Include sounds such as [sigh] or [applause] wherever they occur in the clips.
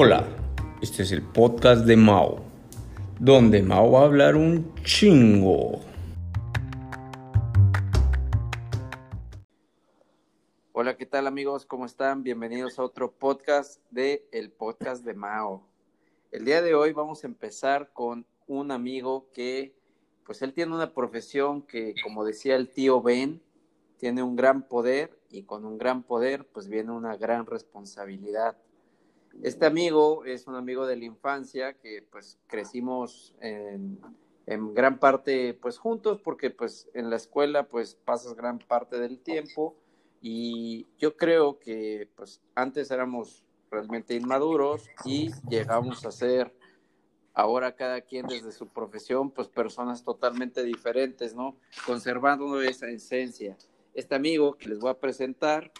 Hola, este es el podcast de Mao, donde Mao va a hablar un chingo. Hola, ¿qué tal amigos? ¿Cómo están? Bienvenidos a otro podcast de El Podcast de Mao. El día de hoy vamos a empezar con un amigo que, pues él tiene una profesión que, como decía el tío Ben, tiene un gran poder y con un gran poder, pues viene una gran responsabilidad. Este amigo es un amigo de la infancia que pues crecimos en, gran parte pues juntos porque pues en la escuela pues pasas gran parte del tiempo y yo creo que pues antes éramos realmente inmaduros y llegamos a ser ahora cada quien desde su profesión pues personas totalmente diferentes, ¿no? Conservando esa esencia. Este amigo que les voy a presentar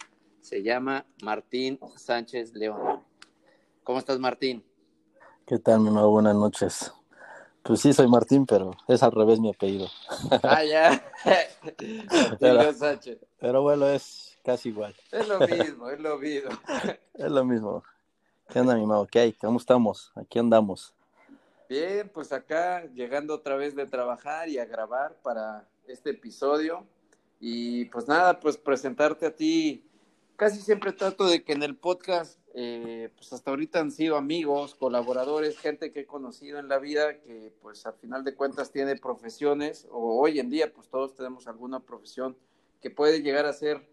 se llama Martín Sánchez León. ¿Cómo estás, Martín? ¿Qué tal, mi nuevo? Buenas noches. Pues sí, soy Martín, pero es al revés mi apellido. Ah, ya. [laughs] pero, Sánchez. pero bueno, es casi igual. Es lo mismo, es lo mismo. [laughs] Es lo mismo. ¿Qué onda, mi mago? ¿Qué hay? ¿Cómo estamos? Aquí andamos. Bien, pues acá llegando otra vez de trabajar y a grabar para este episodio. Y pues nada, pues presentarte a ti. Casi siempre trato de que en el podcast eh, pues hasta ahorita han sido amigos, colaboradores, gente que he conocido en la vida que pues al final de cuentas tiene profesiones o hoy en día pues todos tenemos alguna profesión que puede llegar a ser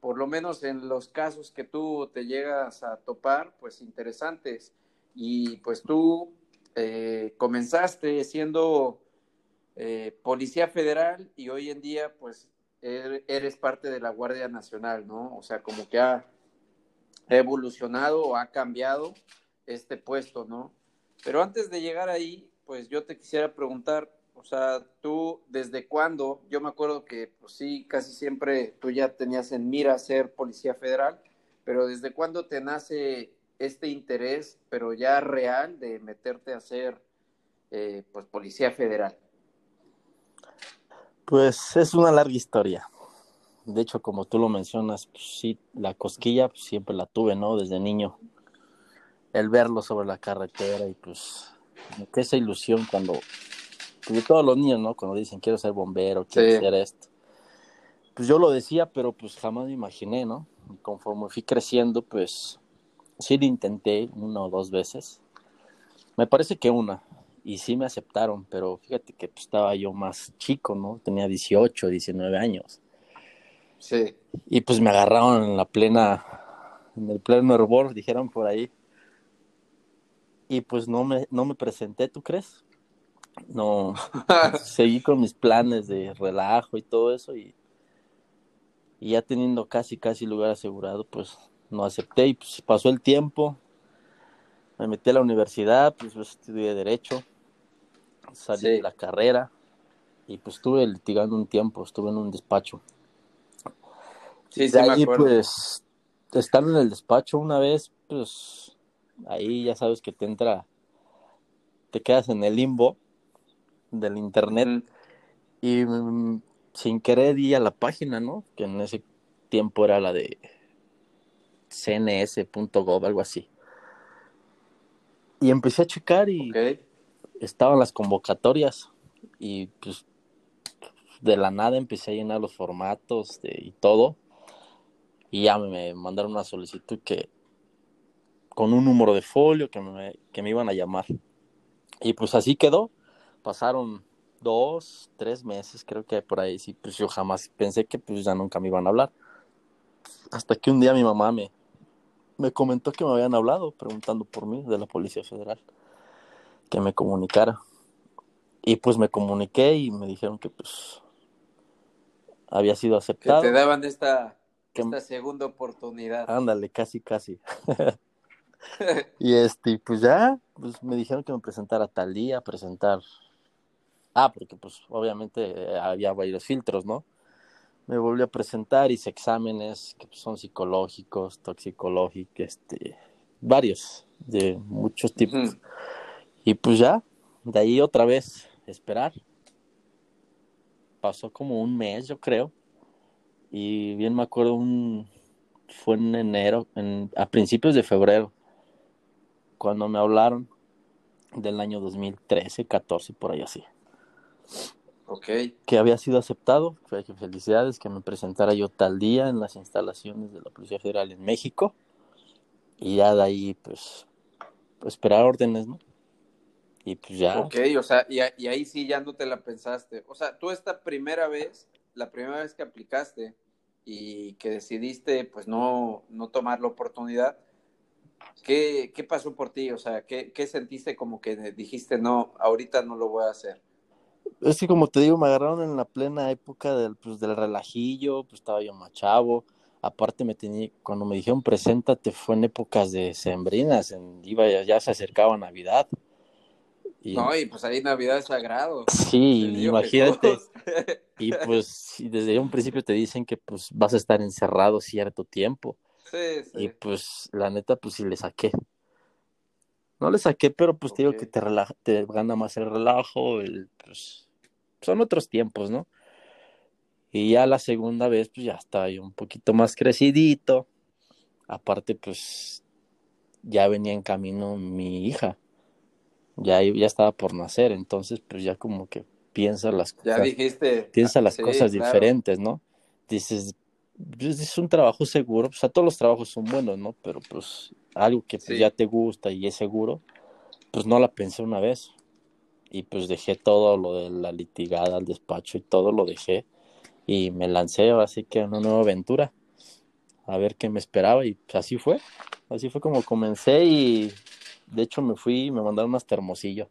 por lo menos en los casos que tú te llegas a topar pues interesantes. Y pues tú eh, comenzaste siendo eh, policía federal y hoy en día pues eres parte de la Guardia Nacional, ¿no? O sea, como que ha ha evolucionado o ha cambiado este puesto, ¿no? Pero antes de llegar ahí, pues yo te quisiera preguntar, o sea, tú desde cuándo, yo me acuerdo que pues sí, casi siempre tú ya tenías en mira ser policía federal, pero desde cuándo te nace este interés, pero ya real, de meterte a ser eh, pues policía federal? Pues es una larga historia de hecho, como tú lo mencionas, pues, sí, la cosquilla pues, siempre la tuve, ¿no? Desde niño. El verlo sobre la carretera y pues, que esa ilusión cuando, pues todos los niños, ¿no? Cuando dicen quiero ser bombero, quiero ser esto. Pues yo lo decía, pero pues jamás me imaginé, ¿no? Y conforme fui creciendo, pues sí lo intenté una o dos veces. Me parece que una, y sí me aceptaron, pero fíjate que pues, estaba yo más chico, ¿no? Tenía 18, 19 años. Sí. Y pues me agarraron en la plena, en el pleno hervor, dijeron por ahí. Y pues no me, no me presenté, ¿tú crees? No, [laughs] seguí con mis planes de relajo y todo eso y, y ya teniendo casi, casi lugar asegurado, pues no acepté y pues pasó el tiempo, me metí a la universidad, pues, pues estudié Derecho, salí de la carrera y pues estuve litigando un tiempo, estuve en un despacho. Sí, sí, ahí, pues, estar en el despacho una vez, pues, ahí ya sabes que te entra, te quedas en el limbo del internet y mm, sin querer di a la página, ¿no? Que en ese tiempo era la de cns.gov, algo así. Y empecé a checar y estaban las convocatorias y pues de la nada empecé a llenar los formatos y todo y ya me mandaron una solicitud que con un número de folio que me, que me iban a llamar. Y pues así quedó. Pasaron dos, tres meses, creo que por ahí. Sí, pues yo jamás pensé que pues ya nunca me iban a hablar. Hasta que un día mi mamá me, me comentó que me habían hablado preguntando por mí de la Policía Federal. Que me comunicara. Y pues me comuniqué y me dijeron que pues había sido aceptado. Que te daban esta esta segunda oportunidad. Ándale, casi, casi. [laughs] [laughs] y este, pues ya, pues me dijeron que me presentara tal día, presentar. Ah, porque pues obviamente eh, había varios filtros, ¿no? Me volví a presentar, hice exámenes que pues, son psicológicos, toxicológicos, este, varios, de muchos tipos. Y pues ya, de ahí otra vez, esperar. Pasó como un mes, yo creo y bien me acuerdo un fue en enero, en, a principios de febrero. cuando me hablaron del año 2013, 14, por ahí así. Ok. Que había sido aceptado, felicidades, que me presentara yo tal día en las instalaciones de la Policía Federal en México. Y ya de ahí, pues, pues esperar órdenes, ¿no? Y pues ya. Ok, o sea, y, y, ahí sí ya no te la pensaste. O sea, tú esta primera vez, la primera vez que aplicaste y que decidiste, pues, no, no tomar la oportunidad, ¿qué, ¿qué pasó por ti? O sea, ¿qué, ¿qué sentiste como que dijiste, no, ahorita no lo voy a hacer? Es que como te digo, me agarraron en la plena época del, pues, del relajillo, pues estaba yo machavo. Aparte me tenía, cuando me dijeron preséntate fue en épocas de sembrinas, en, iba, ya se acercaba Navidad. Y, no, y pues ahí Navidad es sagrado. Sí, imagínate. [laughs] y pues desde un principio te dicen que pues vas a estar encerrado cierto tiempo. Sí, sí. Y pues la neta, pues sí le saqué. No le saqué, pero pues te digo que te, relaja, te gana más el relajo, el, pues son otros tiempos, ¿no? Y ya la segunda vez, pues ya estaba yo un poquito más crecidito. Aparte, pues ya venía en camino mi hija ya, ya estaba por nacer, entonces pues ya como que piensa las cosas. Ya dijiste. Piensa las cosas diferentes, ¿no? Dices, pues, es un trabajo seguro, pues a todos los trabajos son buenos, ¿no? Pero pues algo que pues, ya te gusta y es seguro, pues no la pensé una vez. Y pues dejé todo lo de la litigada, el despacho y todo lo dejé. Y me lancé así que a una nueva aventura. A ver qué me esperaba y pues, así fue. Así fue como comencé y de hecho, me fui y me mandaron hasta Hermosillo.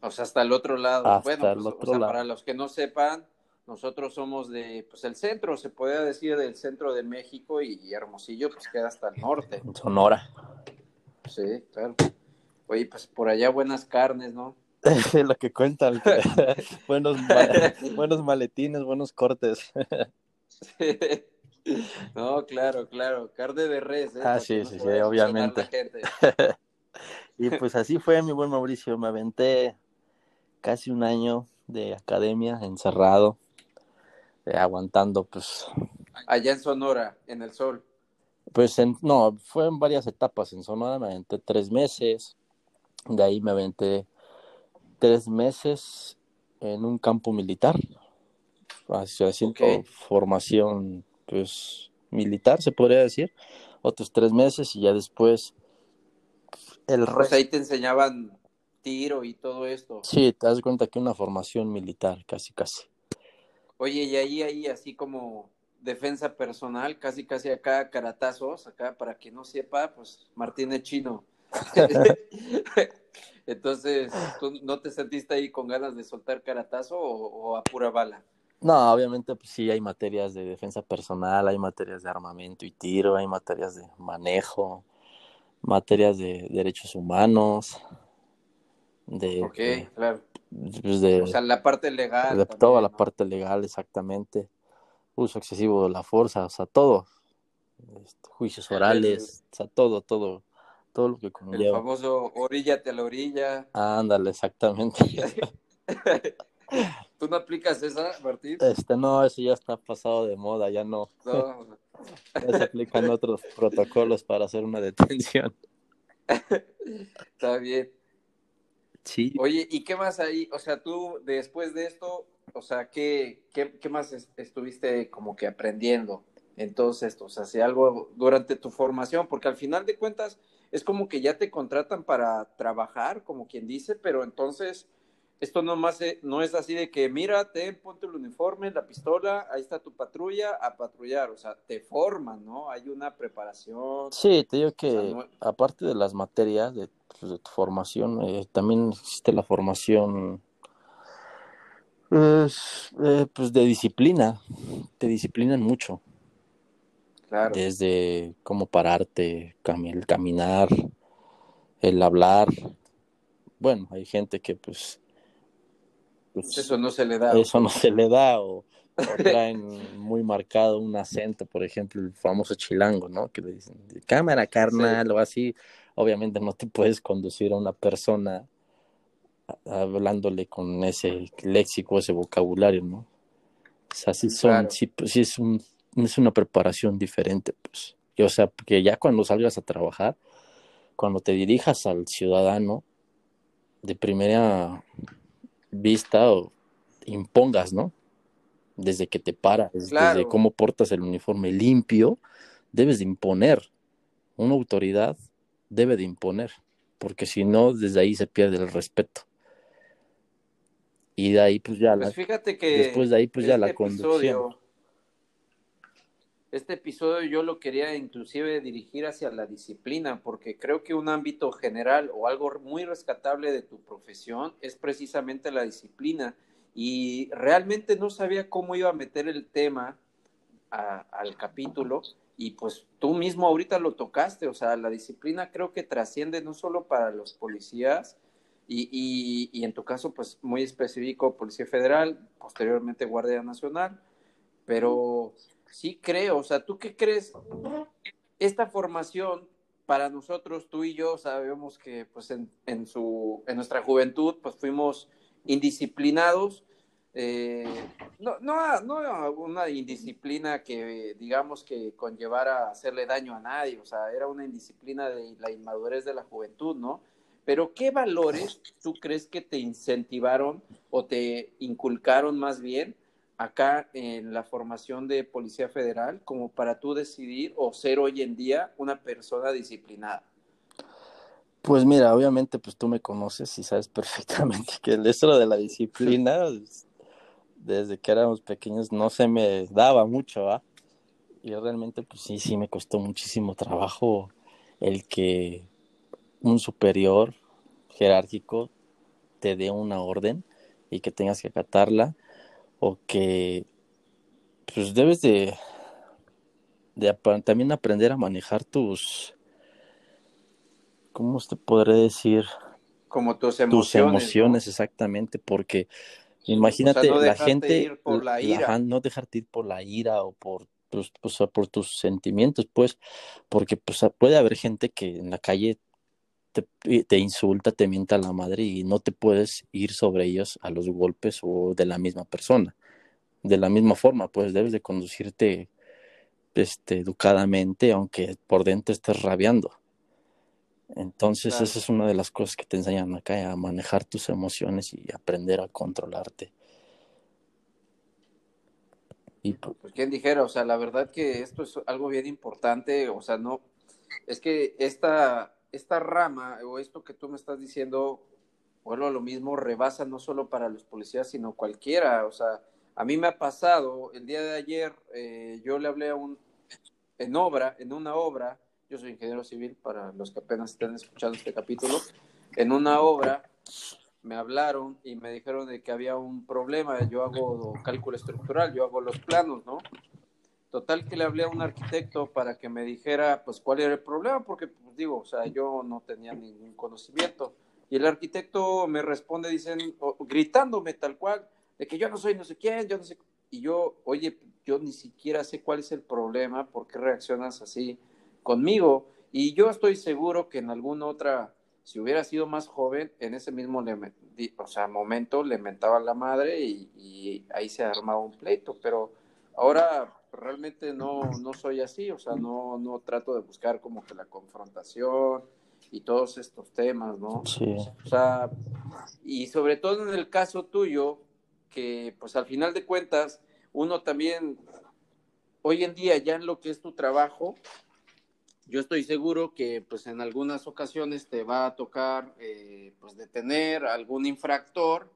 O sea, hasta el otro lado. bueno, pues, para los que no sepan, nosotros somos de, pues el centro, se podría decir del centro de México y Hermosillo pues queda hasta el norte. Sonora. Sí, claro. Oye, pues por allá buenas carnes, ¿no? [laughs] Lo que cuentan. [laughs] buenos, buenos maletines, buenos cortes. sí. [laughs] No, claro, claro, carne de res. ¿eh? Ah, sí, sí, sí, obviamente. [laughs] y pues así fue, mi buen Mauricio, me aventé casi un año de academia encerrado, eh, aguantando, pues. Allá en Sonora, en el sol. Pues en, no, fue en varias etapas. En Sonora me aventé tres meses, de ahí me aventé tres meses en un campo militar, haciendo formación pues militar, se podría decir, otros tres meses y ya después el resto. Pues ahí te enseñaban tiro y todo esto. Sí, te das cuenta que una formación militar, casi, casi. Oye, y ahí, ahí, así como defensa personal, casi, casi acá, caratazos, acá, para que no sepa, pues Martín es chino. [laughs] [laughs] Entonces, ¿tú no te sentiste ahí con ganas de soltar caratazo o a pura bala? No, obviamente pues sí hay materias de defensa personal, hay materias de armamento y tiro, hay materias de manejo, materias de derechos humanos, de... Ok, claro. Pues de, o sea, la parte legal. De toda la parte legal, exactamente. Uso excesivo de la fuerza, o sea, todo. Este, juicios [laughs] orales, o sea, todo, todo, todo lo que conlleva. El famoso oríllate a la orilla. Ándale, exactamente. [laughs] [laughs] ¿Tú no aplicas esa, Martín? Este, no, eso ya está pasado de moda, ya no. No. [laughs] ya se aplican otros protocolos para hacer una detención. [laughs] está bien. Sí. Oye, ¿y qué más ahí? O sea, tú después de esto, o sea, ¿qué, qué, qué más estuviste como que aprendiendo en todo esto? O sea, si algo durante tu formación, porque al final de cuentas es como que ya te contratan para trabajar, como quien dice, pero entonces esto no, más, eh, no es así de que, mira, ten, ponte el uniforme, la pistola, ahí está tu patrulla, a patrullar. O sea, te forman, ¿no? Hay una preparación. Sí, te digo que aparte de las materias de, pues, tu formación, eh, también existe la formación pues, eh, pues de disciplina. Te disciplinan mucho. Claro. Desde cómo pararte, el caminar, el hablar. Bueno, hay gente que pues pues, eso no se le da. Eso no se le da, o, [laughs] traen muy marcado un acento, por ejemplo, el famoso chilango, ¿no? Que le dicen, cámara carnal, o así. Obviamente no te puedes conducir a una persona hablándole con ese léxico, ese vocabulario, ¿no? O sea, sí son, sí, pues, sí es, un, es una preparación diferente, pues. o sea, que ya cuando salgas a trabajar, cuando te dirijas al ciudadano, de primera vista o impongas, ¿no? Desde que te paras, desde cómo portas el uniforme limpio, debes de imponer. Una autoridad debe de imponer, porque si no, desde ahí se pierde el respeto. Y de ahí, pues ya pues fíjate que después de ahí, pues ya la este conducción. Este episodio yo lo quería inclusive dirigir hacia la disciplina, porque creo que un ámbito general o algo muy rescatable de tu profesión es precisamente la disciplina. Y realmente no sabía cómo iba a meter el tema al capítulo, y pues tú mismo ahorita lo tocaste, o sea, la disciplina creo que trasciende no solo para los policías, y, y, y en tu caso, pues muy específico, Policía Federal, posteriormente Guardia Nacional, pero sí creo, o sea, ¿tú qué crees? Esta formación para nosotros, tú y yo, sabemos que pues en, en su, en nuestra juventud, pues fuimos indisciplinados, eh, no, no, no una indisciplina que digamos que conllevara hacerle daño a nadie, o sea, era una indisciplina de la inmadurez de la juventud, ¿no? Pero ¿qué valores tú crees que te incentivaron o te inculcaron más bien acá en la formación de Policía Federal como para tú decidir o ser hoy en día una persona disciplinada? Pues mira, obviamente pues tú me conoces y sabes [laughs] perfectamente que el de la disciplina desde que éramos pequeños no se me daba mucho, ¿va? Y realmente pues sí, sí me costó muchísimo trabajo el que un superior jerárquico te dé una orden y que tengas que acatarla o que pues debes de, de también aprender a manejar tus, ¿cómo te podré decir? Como tus emociones. Tus emociones, exactamente, porque imagínate la gente, por la ira. no dejarte ir por la ira o por tus, pues, por tus sentimientos, pues, porque pues, puede haber gente que en la calle te, insulta, te mienta la madre y no te puedes ir sobre ellos a los golpes o de la misma persona. De la misma forma, pues debes de conducirte este, educadamente, aunque por dentro estés rabiando. Entonces, esa es una de las cosas que te enseñan acá, a manejar tus emociones y aprender a controlarte. Y pues, quién dijera, o sea, la verdad que esto es algo bien importante, o sea, no, es que esta, esta rama o esto que tú me estás diciendo, bueno, a lo mismo rebasa no solo para los policías, sino cualquiera. O sea, a mí me ha pasado, el día de ayer eh, yo le hablé a un, en obra, en una obra, yo soy ingeniero civil para los que apenas estén escuchando este capítulo, en una obra me hablaron y me dijeron de que había un problema, yo hago cálculo estructural, yo hago los planos, ¿no? Total que le hablé a un arquitecto para que me dijera pues cuál era el problema, porque pues, digo, o sea, yo no tenía ningún conocimiento. Y el arquitecto me responde dicen, gritándome tal cual, de que yo no soy no sé quién, yo no sé. Y yo, oye, yo ni siquiera sé cuál es el problema, por qué reaccionas así conmigo. Y yo estoy seguro que en alguna otra, si hubiera sido más joven, en ese mismo o sea, momento le mentaba la madre y, y ahí se armaba un pleito. Pero ahora realmente no, no soy así, o sea, no, no trato de buscar como que la confrontación y todos estos temas, ¿no? Sí. O sea, y sobre todo en el caso tuyo, que pues al final de cuentas, uno también, hoy en día ya en lo que es tu trabajo, yo estoy seguro que pues en algunas ocasiones te va a tocar eh, pues detener a algún infractor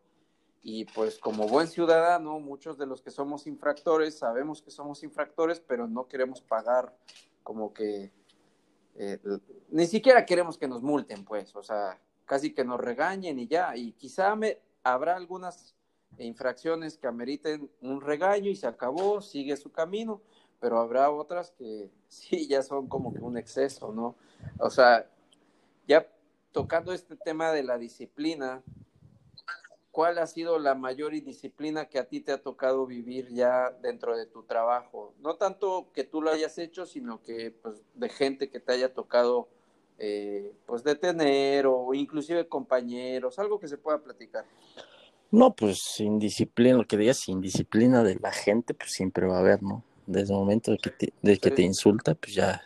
y pues como buen ciudadano, muchos de los que somos infractores sabemos que somos infractores, pero no queremos pagar como que eh, ni siquiera queremos que nos multen, pues, o sea, casi que nos regañen y ya. Y quizá habrá algunas infracciones que ameriten un regaño y se acabó, sigue su camino, pero habrá otras que [laughs] sí ya son como que un exceso, ¿no? O sea, ya tocando este tema de la disciplina, ¿cuál ha sido la mayor indisciplina que a ti te ha tocado vivir ya dentro de tu trabajo? No tanto que tú lo hayas hecho, sino que pues de gente que te haya tocado eh, pues detener o inclusive compañeros, algo que se pueda platicar. No, pues indisciplina, lo que digas, indisciplina de la gente, pues siempre va a haber, ¿no? Desde el momento de que te, de que te insulta, pues ya,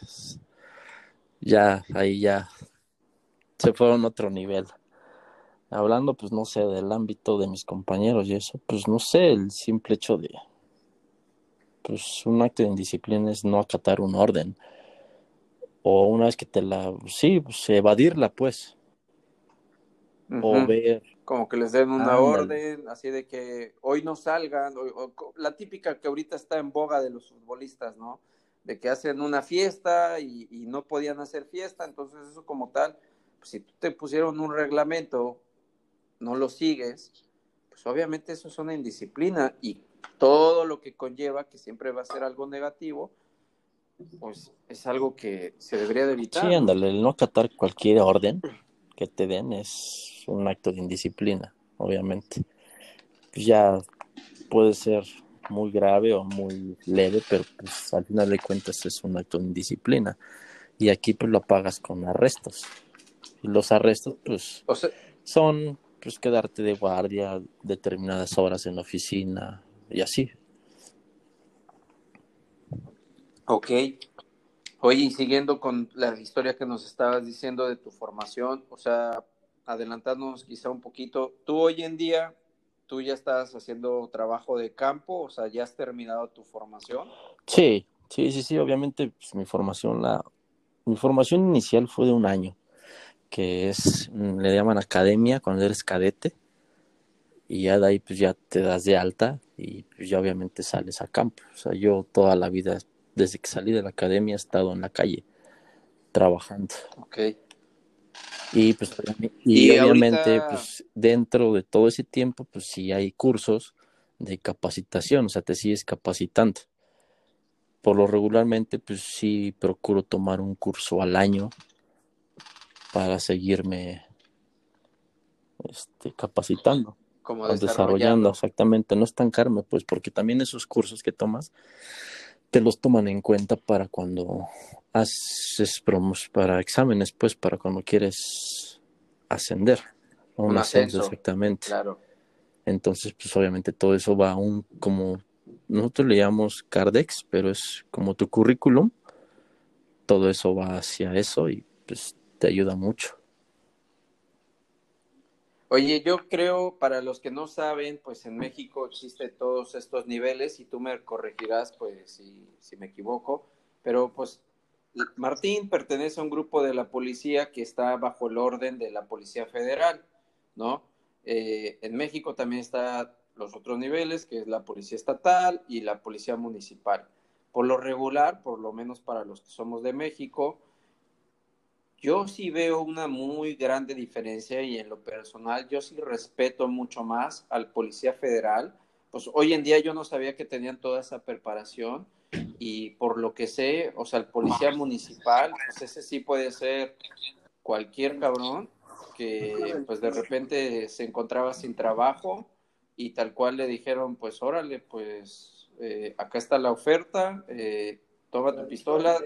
ya, ahí ya se fueron a otro nivel. Hablando, pues no sé, del ámbito de mis compañeros y eso, pues no sé, el simple hecho de, pues un acto de indisciplina es no acatar un orden. O una vez que te la, sí, pues evadirla, pues. O ver. Como que les den una orden, así de que hoy no salgan, la típica que ahorita está en boga de los futbolistas, ¿no? De que hacen una fiesta y, y no podían hacer fiesta, entonces eso como tal, pues si tú te pusieron un reglamento no lo sigues, pues obviamente eso es una indisciplina y todo lo que conlleva, que siempre va a ser algo negativo, pues es algo que se debería de evitar. Sí, ándale, el no acatar cualquier orden que te den es un acto de indisciplina, obviamente. Pues ya puede ser muy grave o muy leve, pero pues al final de cuentas es un acto de indisciplina. Y aquí pues lo pagas con arrestos. Y los arrestos pues son pues quedarte de guardia determinadas horas en la oficina y así. Ok. Oye, y siguiendo con la historia que nos estabas diciendo de tu formación, o sea, adelantarnos quizá un poquito, tú hoy en día, tú ya estás haciendo trabajo de campo, o sea, ya has terminado tu formación. Sí, sí, sí, sí, obviamente pues, mi formación, la, mi formación inicial fue de un año que es, mm, le llaman academia cuando eres cadete, y ya de ahí pues ya te das de alta y pues ya obviamente sales a campo. O sea, yo toda la vida, desde que salí de la academia, he estado en la calle trabajando. Ok. Y pues y, obviamente pues dentro de todo ese tiempo pues sí hay cursos de capacitación, o sea, te sigues capacitando. Por lo regularmente pues sí procuro tomar un curso al año para seguirme este, capacitando. Como desarrollando. exactamente, no estancarme, pues, porque también esos cursos que tomas te los toman en cuenta para cuando haces promos para exámenes, pues, para cuando quieres ascender. Un, ascenso, exactamente. Claro. Entonces, pues obviamente todo eso va a un como nosotros le llamamos Cardex, pero es como tu currículum. Todo eso va hacia eso y pues te ayuda mucho. Oye, yo creo, para los que no saben, pues en México existen todos estos niveles y tú me corregirás, pues si, si me equivoco, pero pues Martín pertenece a un grupo de la policía que está bajo el orden de la Policía Federal, ¿no? Eh, en México también están los otros niveles, que es la Policía Estatal y la Policía Municipal. Por lo regular, por lo menos para los que somos de México, yo sí veo una muy grande diferencia y en lo personal yo sí respeto mucho más al policía federal. Pues hoy en día yo no sabía que tenían toda esa preparación y por lo que sé, o sea, el policía municipal, pues ese sí puede ser cualquier cabrón que pues de repente se encontraba sin trabajo y tal cual le dijeron, pues órale, pues eh, acá está la oferta, eh, toma tu pistola,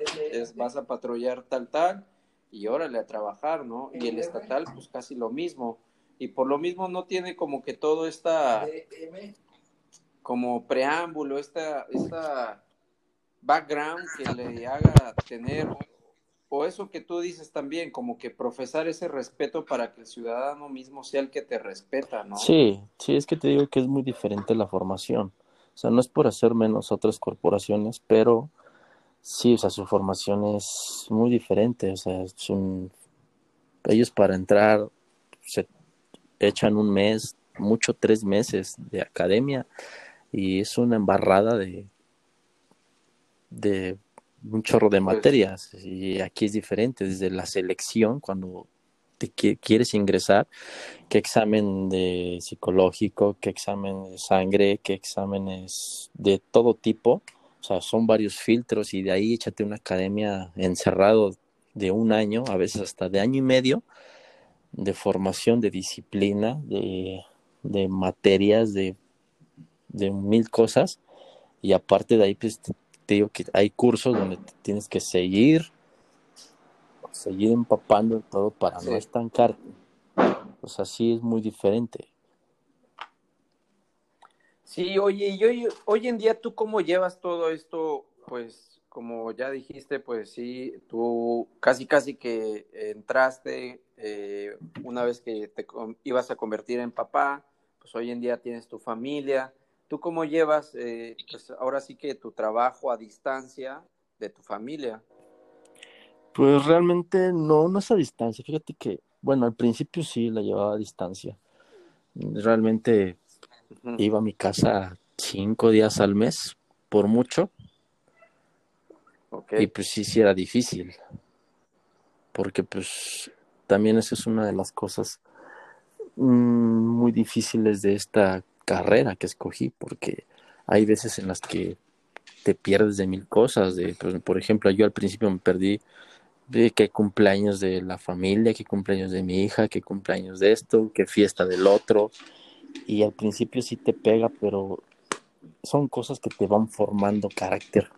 vas a patrullar tal tal y órale a trabajar, ¿no? Y el estatal, pues casi lo mismo. Y por lo mismo no tiene como que todo esta, como preámbulo, esta, esta background que le haga tener, o eso que tú dices también, como que profesar ese respeto para que el ciudadano mismo sea el que te respeta, ¿no? Sí, sí, es que te digo que es muy diferente la formación. O sea, no es por hacer menos otras corporaciones, pero Sí, o sea, su formación es muy diferente, o sea, son, ellos para entrar se echan un mes, mucho tres meses de academia y es una embarrada de, de un chorro de pues materias y aquí es diferente, desde la selección cuando te quieres ingresar, qué examen de psicológico, qué examen de sangre, qué exámenes de todo tipo o sea, son varios filtros y de ahí échate una academia encerrado de un año, a veces hasta de año y medio, de formación, de disciplina, de, materias, de, mil cosas. Y aparte de ahí, pues te, digo que hay cursos donde tienes que seguir, seguir empapando todo para no estancarte. O sea, sí es muy diferente. Sí, oye, y hoy, hoy en día tú cómo llevas todo esto, pues, como ya dijiste, pues sí, tú casi casi que entraste eh, una vez que te ibas a convertir en papá, pues hoy en día tienes tu familia. ¿Tú cómo llevas, eh, pues ahora sí que tu trabajo a distancia de tu familia? Pues realmente no, no es a distancia. Fíjate que, bueno, al principio sí la llevaba a distancia. Realmente iba a mi casa cinco días al mes, por mucho. Y pues sí, sí era difícil. Porque pues también esa es una de las cosas mm, muy difíciles de esta carrera que escogí, porque hay veces en las que te pierdes de mil cosas. De, pues, por ejemplo, yo al principio me perdí de qué cumpleaños de la familia, qué cumpleaños de mi hija, qué cumpleaños de esto, qué fiesta del otro. Y al principio sí te pega, pero son cosas que te van formando carácter.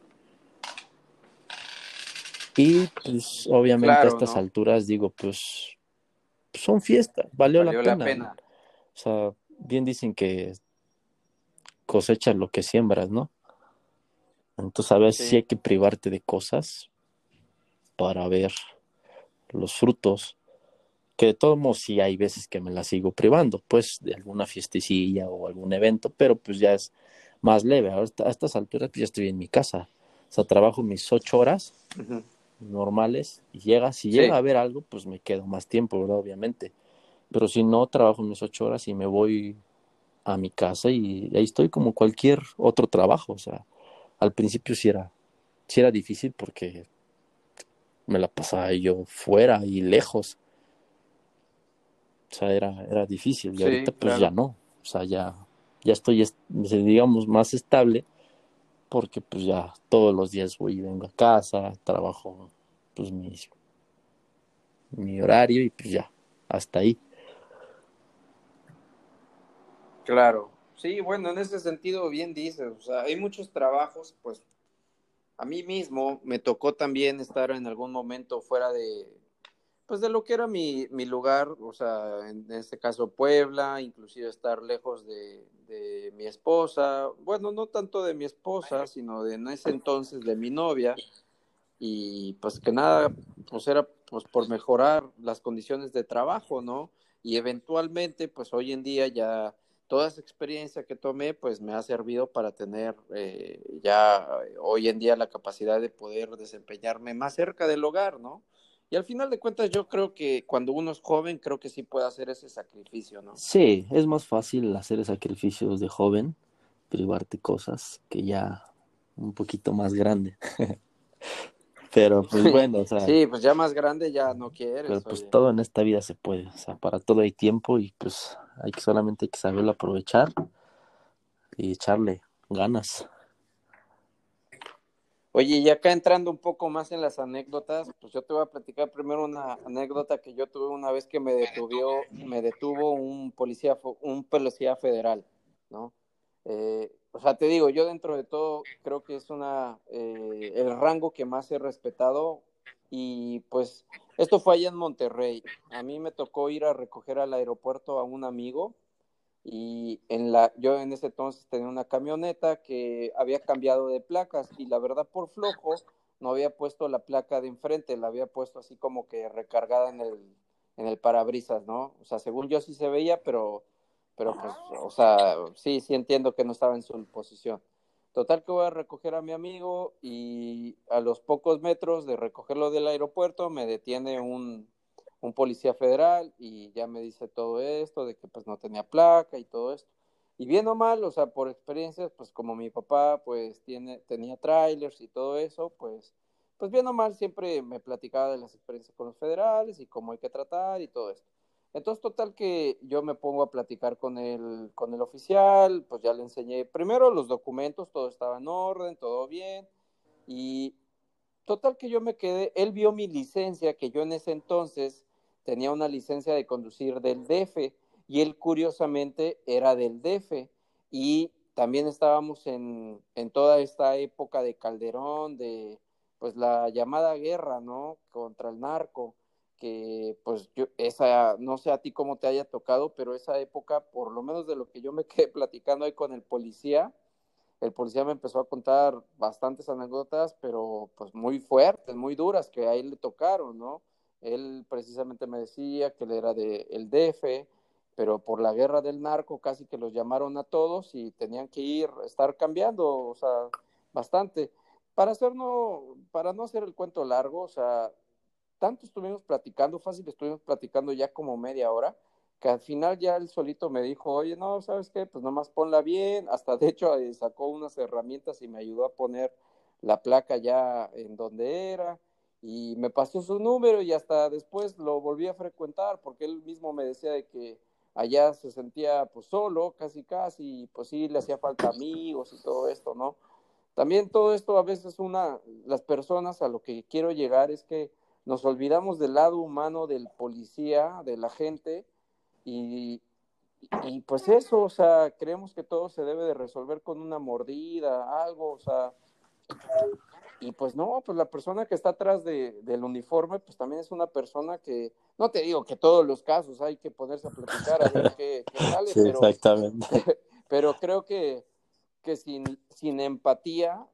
Y pues obviamente a estas alturas digo, pues, son fiestas, valió, la, pena. O sea, bien dicen que cosechas lo que siembras, ¿no? Entonces a veces sí hay que privarte de cosas para ver los frutos. Que de todos modos sí hay veces que me las sigo privando, pues de alguna fiestecilla o algún evento, pero pues ya es más leve. a estas alturas pues ya estoy en mi casa. O sea, trabajo mis ocho horas normales y llega, si llega a haber algo, pues me quedo más tiempo, ¿verdad? Obviamente. Pero si no, trabajo mis ocho horas y me voy a mi casa y ahí estoy como cualquier otro trabajo. O sea, al principio sí era, sí era difícil porque me la pasaba yo fuera y lejos. O sea, era, era difícil. Y ahorita pues ya no. O sea, ya, ya estoy, digamos, más estable porque pues ya todos los días voy y vengo a casa, trabajo pues mi, mi horario y pues ya, hasta ahí. Claro, sí, bueno, en ese sentido bien dices, o sea, hay muchos trabajos, pues a mí mismo me tocó también estar en algún momento fuera de, pues de lo que era mi, mi lugar, o sea, en este caso Puebla, inclusive estar lejos de, de, mi esposa, bueno, no tanto de mi esposa, sino de en ese entonces de mi novia, y pues que nada, pues era pues por mejorar las condiciones de trabajo, ¿no? Y eventualmente, pues hoy en día ya toda esa experiencia que tomé, pues me ha servido para tener eh, ya hoy en día la capacidad de poder desempeñarme más cerca del hogar, ¿no? Y al final de cuentas yo creo que cuando uno es joven, creo que sí puede hacer ese sacrificio, ¿no? Sí, es más fácil hacer sacrificios de joven, privarte cosas que ya un poquito más grande. [laughs] pero pues bueno, o sea. Sí, pues ya más grande ya no quieres. Pero pues todo en esta vida se puede, o sea, para todo hay tiempo y pues hay que solamente hay que saberlo aprovechar y echarle ganas. Oye, y acá entrando un poco más en las anécdotas, pues yo te voy a platicar primero una anécdota que yo tuve una vez que me detuvo, me detuvo un policía, un policía federal, ¿no? Eh, o sea, te digo, yo dentro de todo creo que es una eh, el rango que más he respetado y pues esto fue allá en Monterrey. A mí me tocó ir a recoger al aeropuerto a un amigo y en la yo en ese entonces tenía una camioneta que había cambiado de placas y la verdad por flojo no había puesto la placa de enfrente, la había puesto así como que recargada en el en el parabrisas, ¿no? O sea, según yo sí se veía, pero pero pues o sea, sí sí entiendo que no estaba en su posición. Total que voy a recoger a mi amigo y a los pocos metros de recogerlo del aeropuerto me detiene un, un policía federal y ya me dice todo esto, de que pues no tenía placa y todo esto. Y bien o mal, o sea, por experiencias, pues como mi papá pues tiene, tenía trailers y todo eso, pues, pues bien o mal siempre me platicaba de las experiencias con los federales y cómo hay que tratar y todo esto. Entonces, total que yo me pongo a platicar con el, con el oficial, pues ya le enseñé primero los documentos, todo estaba en orden, todo bien, y total que yo me quedé, él vio mi licencia, que yo en ese entonces tenía una licencia de conducir del DF, y él curiosamente era del DF, y también estábamos en, en toda esta época de Calderón, de pues la llamada guerra, ¿no? Contra el narco que pues yo, esa, no sé a ti cómo te haya tocado, pero esa época, por lo menos de lo que yo me [laughs] quedé platicando ahí con el policía, el policía me empezó a contar bastantes anécdotas, pero pues muy fuertes, muy duras, que a él le tocaron, ¿no? Él precisamente me decía que él era de el DF, pero por la guerra del narco casi que los llamaron a todos y tenían que ir, estar cambiando, o sea, bastante. Para hacer no, para no hacer el cuento largo, o sea, tanto estuvimos platicando, fácil estuvimos platicando ya como media hora, que al final ya él solito me dijo, oye, no, ¿sabes qué? Pues nomás ponla bien, hasta de hecho eh, sacó unas herramientas y me ayudó a poner la placa ya en donde era, y me pasó su número y hasta después lo volví a frecuentar, porque él mismo me decía de que allá se sentía pues solo, casi casi, y pues sí, le hacía falta amigos y todo esto, ¿no? También todo esto a veces una, las personas a lo que quiero llegar es que nos olvidamos del lado humano del policía, de la gente, y, y pues eso, o sea, creemos que todo se debe de resolver con una mordida, algo, o sea, y pues no, pues la persona que está atrás de, del uniforme, pues también es una persona que, no te digo que todos los casos hay que ponerse a platicar a ver qué, [laughs] sale, pero, exactamente. [laughs] pero creo que, que sin, sin empatía,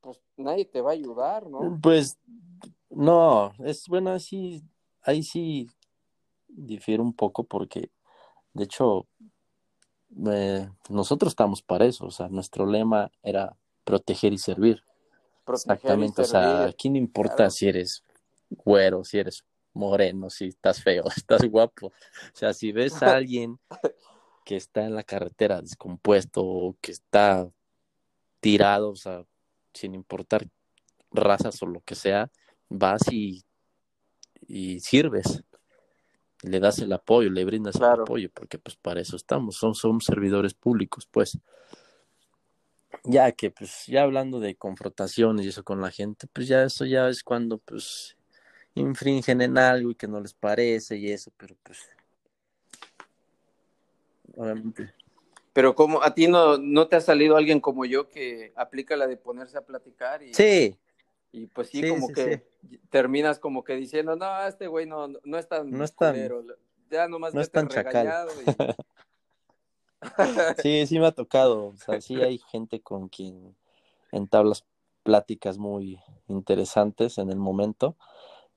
pues nadie te va a ayudar, ¿no? Pues no, es bueno, así, ahí sí difiere un poco porque, de hecho, eh, nosotros estamos para eso, o sea, nuestro lema era proteger y servir. Exactamente, o sea, aquí no importa si eres güero, si eres moreno, si estás feo, [laughs] estás guapo. O sea, si ves a alguien [laughs] que está en la carretera descompuesto o que está tirado, o sea, sin importar razas o lo que sea, vas y, y sirves. Le das el apoyo, le brindas el apoyo, porque pues para eso estamos, son, son servidores públicos, pues ya que pues ya hablando de confrontaciones y eso con la gente, pues ya eso ya es cuando pues infringen en algo y que no les parece y eso, pero pues obviamente. Pero como a ti no, no te ha salido alguien como yo que aplica la de ponerse a platicar y Sí. Y pues sí, como que terminas como que diciendo, no, este güey no, no es tan no es tan, ya nomás no es tan chacal. [laughs] Sí, sí me ha tocado. O sea, sí hay gente con quien entablas pláticas muy interesantes en el momento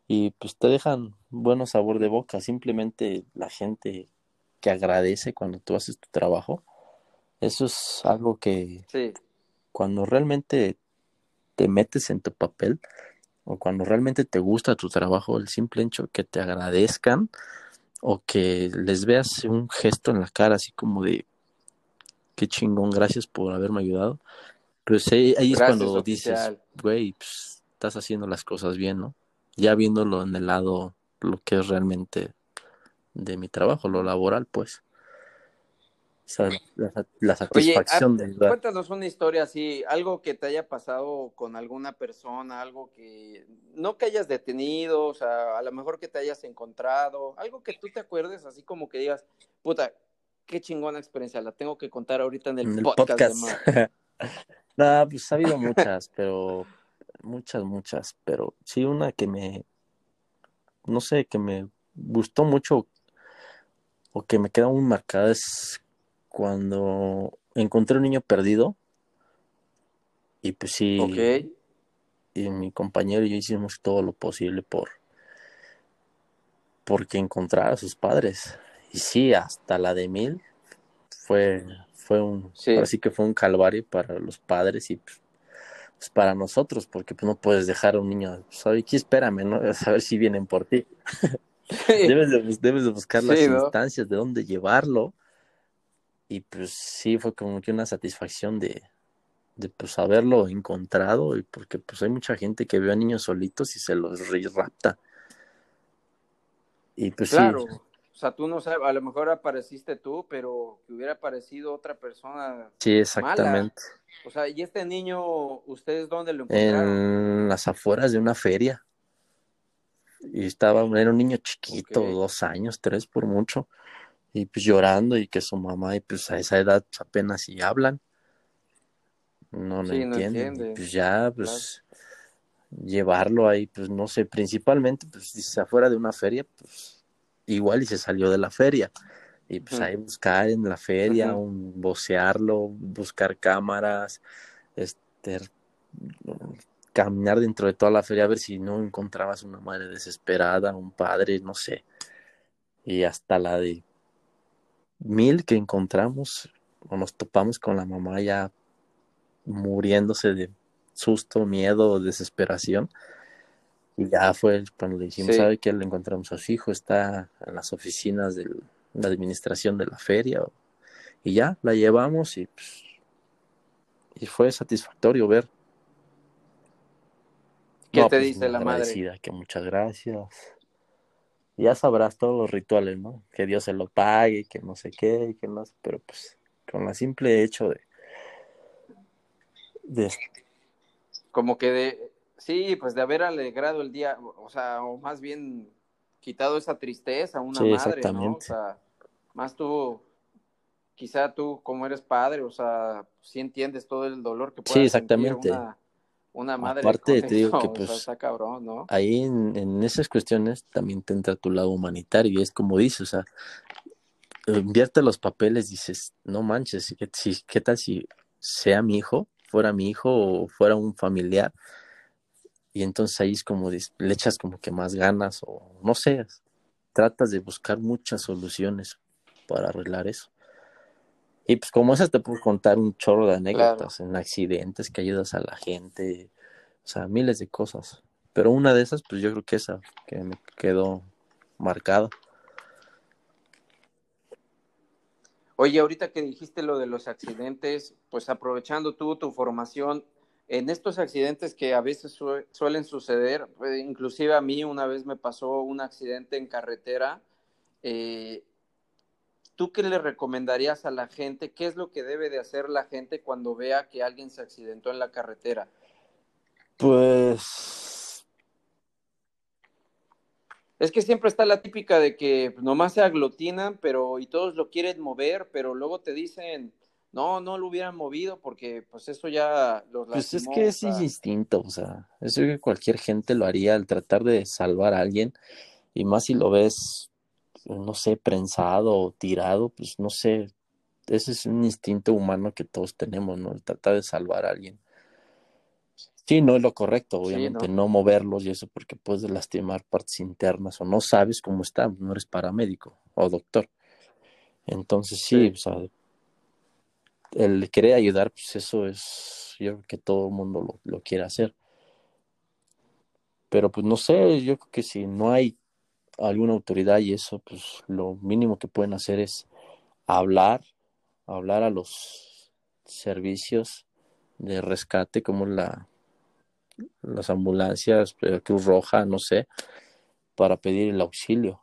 y pues te dejan bueno sabor de boca. Simplemente la gente que agradece cuando tú haces tu trabajo, eso es algo que cuando realmente te metes en tu papel o cuando realmente te gusta tu trabajo, el simple hecho que te agradezcan o que les veas un gesto en la cara así como de qué chingón, gracias por haberme ayudado. Pues ahí, es cuando dices, güey, pues, estás haciendo las cosas bien, ¿no? Ya viéndolo en el lado, lo que es realmente de mi trabajo, lo laboral, pues. la, satisfacción de ayudar. Cuéntanos una historia así, algo que te haya pasado con alguna persona, algo que no que hayas detenido, o sea, a lo mejor que te hayas encontrado, algo que tú te acuerdes así como que digas, puta, qué chingona experiencia, la tengo que contar ahorita en el, podcast. [laughs] no, pues ha habido muchas, pero muchas, muchas, pero sí una que me, no sé, que me gustó mucho o que me queda muy marcada es cuando encontré un niño perdido y pues sí, y mi compañero y yo hicimos todo lo posible por porque encontrar a sus padres y sí, hasta la de mil fue, fue un, sí. así que fue un calvario para los padres y pues, pues para nosotros, porque pues, no puedes dejar a un niño, ¿sabes qué? Espérame, ¿no? [laughs] A ver si vienen por ti. debes, de, debes de buscar las instancias de dónde llevarlo. Y pues sí, fue como que una satisfacción de, de pues haberlo encontrado, y porque pues hay mucha gente que ve a niños solitos y se los rapta. Y pues claro. O sea, tú no sabes, a lo mejor apareciste tú, pero que hubiera aparecido otra persona. Sí, exactamente. O sea, ¿y este niño, ustedes dónde lo encontraron? En las afueras de una feria. Y estaba, era un niño chiquito, dos años, tres por mucho. Y pues llorando y que su mamá, y pues a esa edad apenas si hablan. No lo entienden. pues ya, pues llevarlo ahí, pues no sé, principalmente, pues afuera de una feria, pues igual y se salió de la feria. Y pues ahí buscar en la feria, un, vocearlo, buscar cámaras, este, caminar dentro de toda la feria a ver si no encontrabas una madre desesperada, un padre, no sé. Y hasta la de mil que encontramos o nos topamos con la mamá ya muriéndose de susto, miedo, desesperación. Y ya fue cuando le dijimos, ¿sabe qué? Le encontramos a su hijo, está en las oficinas de la administración de la feria. Y ya, la llevamos y, pues, y fue satisfactorio ver. ¿Qué te pues, dice la madre? Que muchas gracias. Ya sabrás todos los rituales, ¿no? Que Dios se lo pague, que no sé qué, que no sé, pero pues con la simple hecho de, de como que de sí, pues de haber alegrado el día, o sea, o más bien quitado esa tristeza a una madre, ¿no? O sea, más tú quizá tú como eres padre, o sea, sí entiendes todo el dolor que puede sí, exactamente. Una, una, madre. Aparte te digo que pues cabrón, ¿no? ahí en, en, esas cuestiones también te entra tu lado humanitario y es como dices, o sea, invierte los papeles, dices, no manches, ¿qué, ¿qué tal si sea mi hijo, fuera mi hijo o fuera un familiar? Y entonces ahí es como le echas como que más ganas o no sé, tratas de buscar muchas soluciones para arreglar eso. Y pues como esas te puedo contar un chorro de anécdotas en accidentes que ayudas a la gente, o sea, miles de cosas. Pero una de esas, pues yo creo que esa que me quedó marcada. Oye, ahorita que dijiste lo de los accidentes, pues aprovechando tú tu formación, en estos accidentes que a veces suelen suceder, pues, inclusive a mí una vez me pasó un accidente en carretera, eh, ¿tú qué le recomendarías a la gente? ¿Qué es lo que debe de hacer la gente cuando vea que alguien se accidentó en la carretera? Pues... Es que siempre está la típica de que nomás se aglutinan, pero y todos lo quieren mover, pero luego te dicen, no, no lo hubieran movido porque pues eso ya los Pues es que es instinto, o sea, eso que cualquier gente lo haría al tratar de salvar a alguien y más si lo ves no sé, prensado o tirado, pues no sé, ese es un instinto humano que todos tenemos, ¿no? Tratar de salvar a alguien. Sí, no es lo correcto, obviamente, ¿no? moverlos y eso porque puedes lastimar partes internas o no sabes cómo está, no eres paramédico o doctor. Entonces sí, o sea, el querer ayudar, pues eso es, yo creo que todo el mundo lo, lo quiere hacer. Pero pues no sé, yo creo que si no hay alguna autoridad y eso, pues lo mínimo que pueden hacer es hablar, hablar a los servicios de rescate como la las ambulancias, Cruz Roja, no sé, para pedir el auxilio.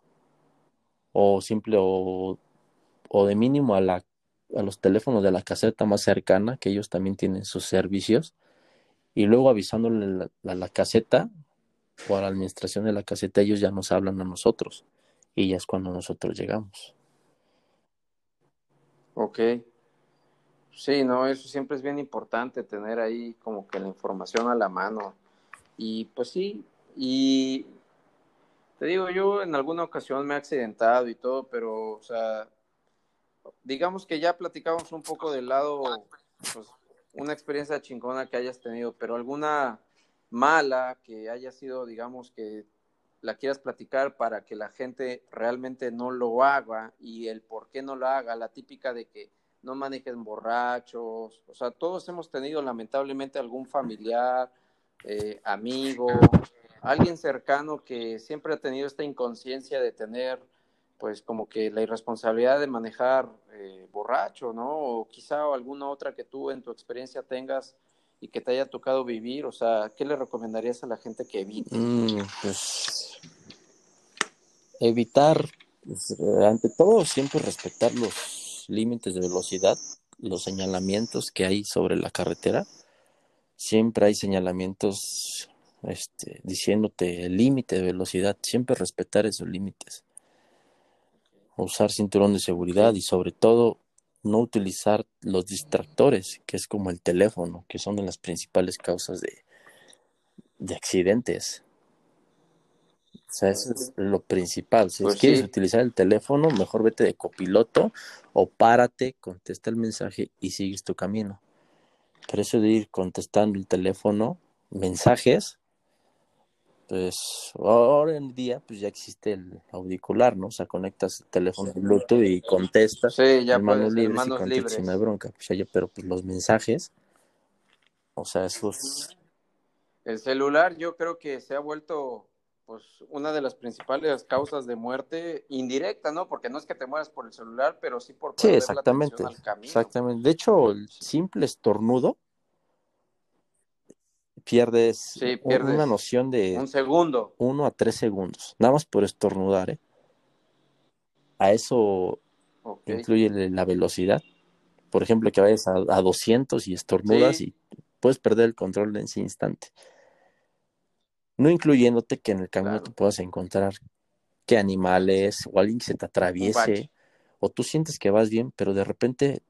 O simple o, o de mínimo a la a los teléfonos de la caseta más cercana, que ellos también tienen sus servicios, y luego avisándole a la caseta o a la administración de la caseta, ellos ya nos hablan a nosotros y ya es cuando nosotros llegamos. Ok. Sí, no, eso siempre es bien importante tener ahí como que la información a la mano. Y pues sí, y te digo, yo en alguna ocasión me he accidentado y todo, pero, o sea, digamos que ya platicamos un poco del lado, pues, una experiencia chingona que hayas tenido, pero alguna mala que haya sido, digamos, que la quieras platicar para que la gente realmente no lo haga y el por qué no lo haga, la típica de que no manejen borrachos, o sea, todos hemos tenido lamentablemente algún familiar, eh, amigo, alguien cercano que siempre ha tenido esta inconsciencia de tener pues como que la irresponsabilidad de manejar eh, borracho, ¿no? O quizá alguna otra que tú en tu experiencia tengas y que te haya tocado vivir? O sea, ¿qué le recomendarías a la gente que evite? Mm, pues evitar, pues, ante todo, siempre respetar los límites de velocidad, los señalamientos que hay sobre la carretera. Siempre hay señalamientos este, diciéndote el límite de velocidad, siempre respetar esos límites. Usar cinturón de seguridad y sobre todo no utilizar los distractores, que es como el teléfono, que son de las principales causas de, de accidentes. O sea, eso es lo principal. Si pues quieres utilizar el teléfono, mejor vete de copiloto o párate, contesta el mensaje y sigues tu camino. Pero eso de ir contestando el teléfono, mensajes, pues ahora en día pues ya existe el auricular, ¿no? O sea, conectas el teléfono Bluetooth y contestas sí, ya en manos libres y contestas sin bronca. Pues pero pues los mensajes, o sea, esos... El celular yo creo que se ha vuelto pues una de las principales causas de muerte indirecta, ¿no? Porque no es que te mueras por el celular, pero sí por sí, exactamente, al camino. Exactamente. De hecho, el simple estornudo pierdes, una noción de un segundo, uno a tres segundos, nada más por estornudar, ¿eh? A eso incluye la velocidad. Por ejemplo, que vayas a, a 200 y estornudas y puedes perder el control en ese instante. No incluyéndote que en el camino te puedas encontrar que animales o alguien que se te atraviese, o tú sientes que vas bien, pero de repente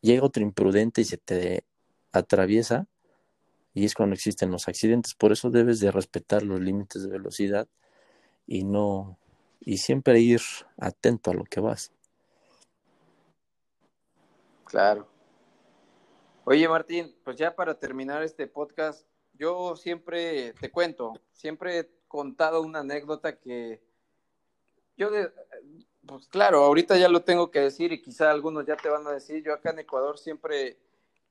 llega otro imprudente y se te atraviesa, y es cuando existen los accidentes. Por eso debes de respetar los límites de velocidad y no, y siempre ir atento a lo que vas. Claro. Oye, Martín, pues ya para terminar este podcast, yo siempre te cuento, siempre he contado una anécdota que yo, pues claro, ahorita ya lo tengo que decir y quizá algunos ya te van a decir, yo acá en Ecuador siempre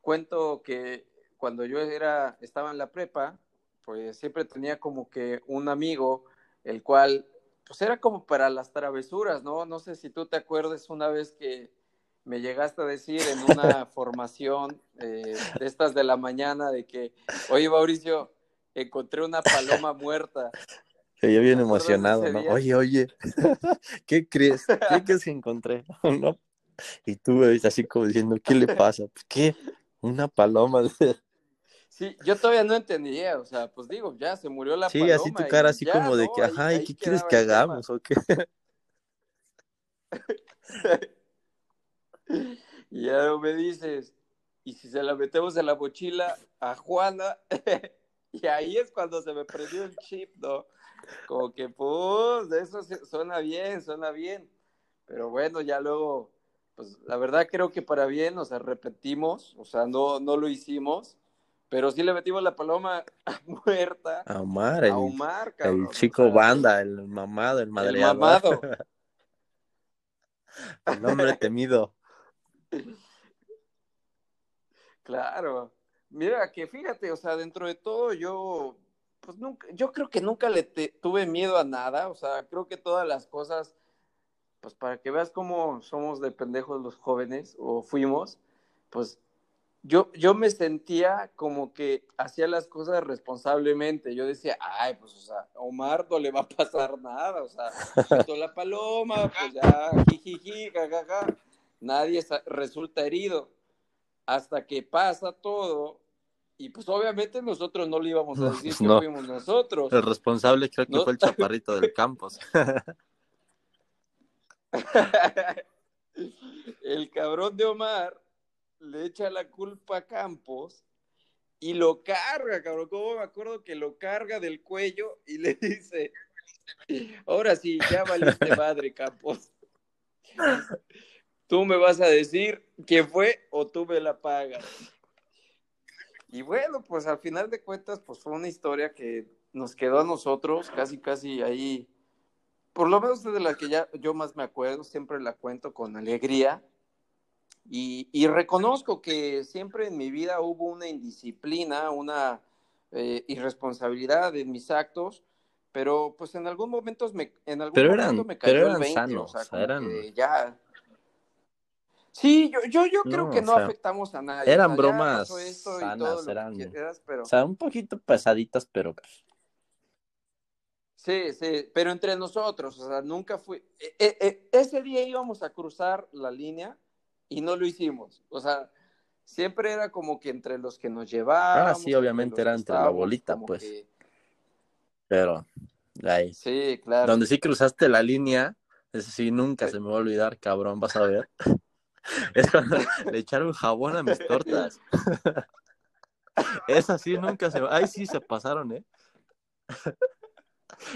cuento que cuando yo era, estaba en la prepa, pues siempre tenía como que un amigo, el cual, pues era como para las travesuras, ¿no? No sé si tú te acuerdas una vez que me llegaste a decir en una [laughs] formación eh, de estas de la mañana de que, oye Mauricio, encontré una paloma muerta. Que yo bien emocionado, ¿no? Oye, oye, [laughs] ¿qué crees? ¿Qué crees que encontré? [laughs] ¿No? Y tú así como diciendo, ¿qué le pasa? ¿Qué? Una paloma. Sí, yo todavía no entendía, o sea, pues digo, ya se murió la paloma. Sí, así tu cara así como de que, ajá, ¿y qué quieres que hagamos o qué? [laughs] Y ya me dices, y si se la metemos en la mochila a Juana, [laughs] y ahí es cuando se me prendió el chip, ¿no? Como que, pues, eso suena bien, suena bien. Pero bueno, ya luego, pues la verdad creo que para bien, o sea, repetimos, o sea, no, no lo hicimos, pero sí le metimos la paloma [laughs] muerta. A Omar, el, a Omar, el chico banda, el mamado, el madreado. El mamado. [laughs] el hombre temido. Claro. Mira, que fíjate, o sea, dentro de todo yo, pues nunca, yo creo que nunca le tuve miedo a nada, o sea, creo que todas las cosas, pues para que veas cómo somos de pendejos los jóvenes, o fuimos, pues yo, yo me sentía como que hacía las cosas responsablemente. Yo decía, ay, pues, o sea, a Omar no le va a pasar nada, o sea, quitó la paloma, pues ya, jijiji, jajaja nadie resulta herido hasta que pasa todo y pues obviamente nosotros no le íbamos a decir que fuimos nosotros. El responsable creo que fue el chaparrito del campus. [laughs] el cabrón de Omar le echa la culpa a Campos y lo carga, cabrón. Como me acuerdo que lo carga del cuello y le [laughs] dice, ahora sí, ya valiste madre, Campos. Tú me vas a decir quién fue o tú me la pagas. Y bueno, pues al final de cuentas, pues fue una historia que nos quedó a nosotros, casi, casi ahí, por lo menos de la que ya yo más me acuerdo, siempre la cuento con alegría. Y, reconozco que siempre en mi vida hubo una indisciplina, una eh, irresponsabilidad en mis actos, pero pues en algún momento me, en algún momento me cayó el 20, o sea, eran... ya Sí, yo, yo, yo creo que no afectamos a nadie. Eran bromas sanas, eran, o sea, un poquito pesaditas, pero... Pues sí, sí, pero entre nosotros, o sea, nunca fui... E, e, e, ese día íbamos a cruzar la línea y no lo hicimos, o sea, siempre era como que entre los que nos llevábamos... Ah, sí, obviamente era entre la bolita, pues. Pero, ahí. Sí, claro. Donde sí cruzaste la línea, ese sí nunca se me va a olvidar, cabrón, vas a ver. [laughs] Es cuando le echaron jabón a mis tortas. [laughs] Es así, nunca se... Ay, sí, se pasaron, ¿eh? [laughs]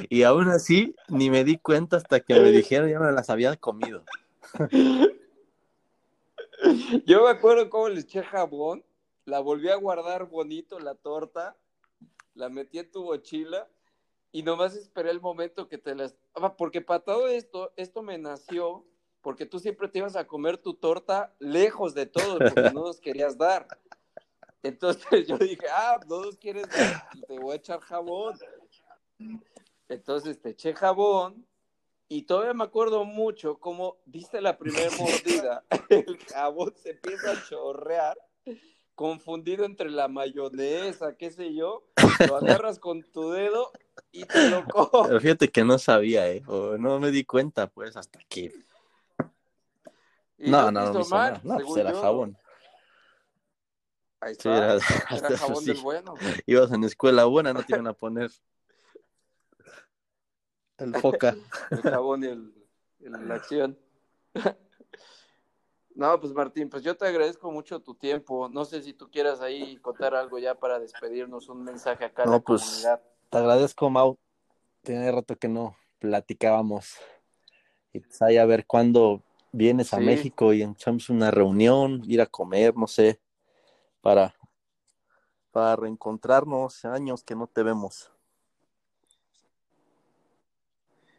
Y aún así, ni me di cuenta hasta que me dijeron ya me las había comido. Yo me acuerdo cómo le eché jabón la volví a guardar bonito la torta, la metí en tu mochila y nomás esperé el momento que te las... Ah, porque para todo esto, esto me nació porque tú siempre te ibas a comer tu torta lejos de todo, porque no nos querías dar. Entonces yo dije, ah, no nos quieres dar, te voy a echar jabón. Entonces te eché jabón y todavía me acuerdo mucho cómo viste la primera [laughs] mordida, el jabón se empieza a chorrear, confundido entre la mayonesa, qué sé yo, lo agarras con tu dedo y te lo [laughs] comes. Pero fíjate que no sabía, ¿eh? O no me di cuenta, pues, hasta aquí. No, no, no, no, no, pues era jabón. Ahí está, [laughs] era, jabón del bueno. Ibas en escuela buena, no te iban a poner el [laughs] foca. el jabón y el, la acción. [laughs] No, pues Martín, pues yo te agradezco mucho tu tiempo. No sé si tú quieras ahí contar algo ya para despedirnos, un mensaje acá. No, pues te agradezco, Mau. Tiene rato que no platicábamos. Y pues ahí a ver cuándo vienes a México y echamos una reunión, ir a comer, no sé, para, para reencontrarnos, años que no te vemos.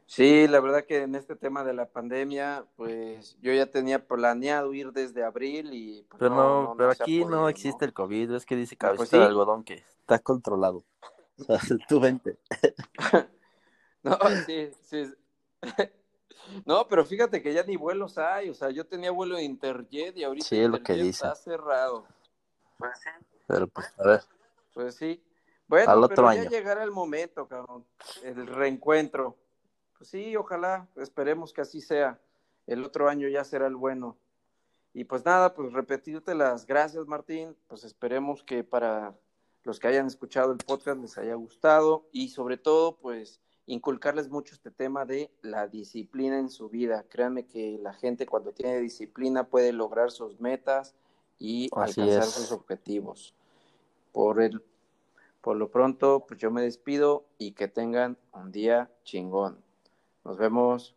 Sí, la verdad que en este tema de la pandemia, pues yo ya tenía planeado ir desde abril y... Pues, pero no, pero aquí no existe el COVID, es que dice cabeza pues de algodón que está controlado. O sea, [laughs] tú vente. [laughs] no, sí, sí. [laughs] No, pero fíjate que ya ni vuelos hay, o sea, yo tenía vuelo de Interjet y ahorita sí, lo que dice. está cerrado. Pues sí. Pero pues, a ver. Pues sí. Bueno, Al otro pero año. ya llegará el momento, cabrón, el reencuentro. Pues sí, ojalá, esperemos que así sea. El otro año ya será el bueno. Y pues nada, pues repetirte las gracias, Martín. Pues esperemos que para los que hayan escuchado el podcast les haya gustado y sobre todo, pues inculcarles mucho este tema de la disciplina en su vida. Créanme que la gente cuando tiene disciplina puede lograr sus metas y alcanzar sus objetivos. Por el por lo pronto, pues yo me despido y que tengan un día chingón. Nos vemos.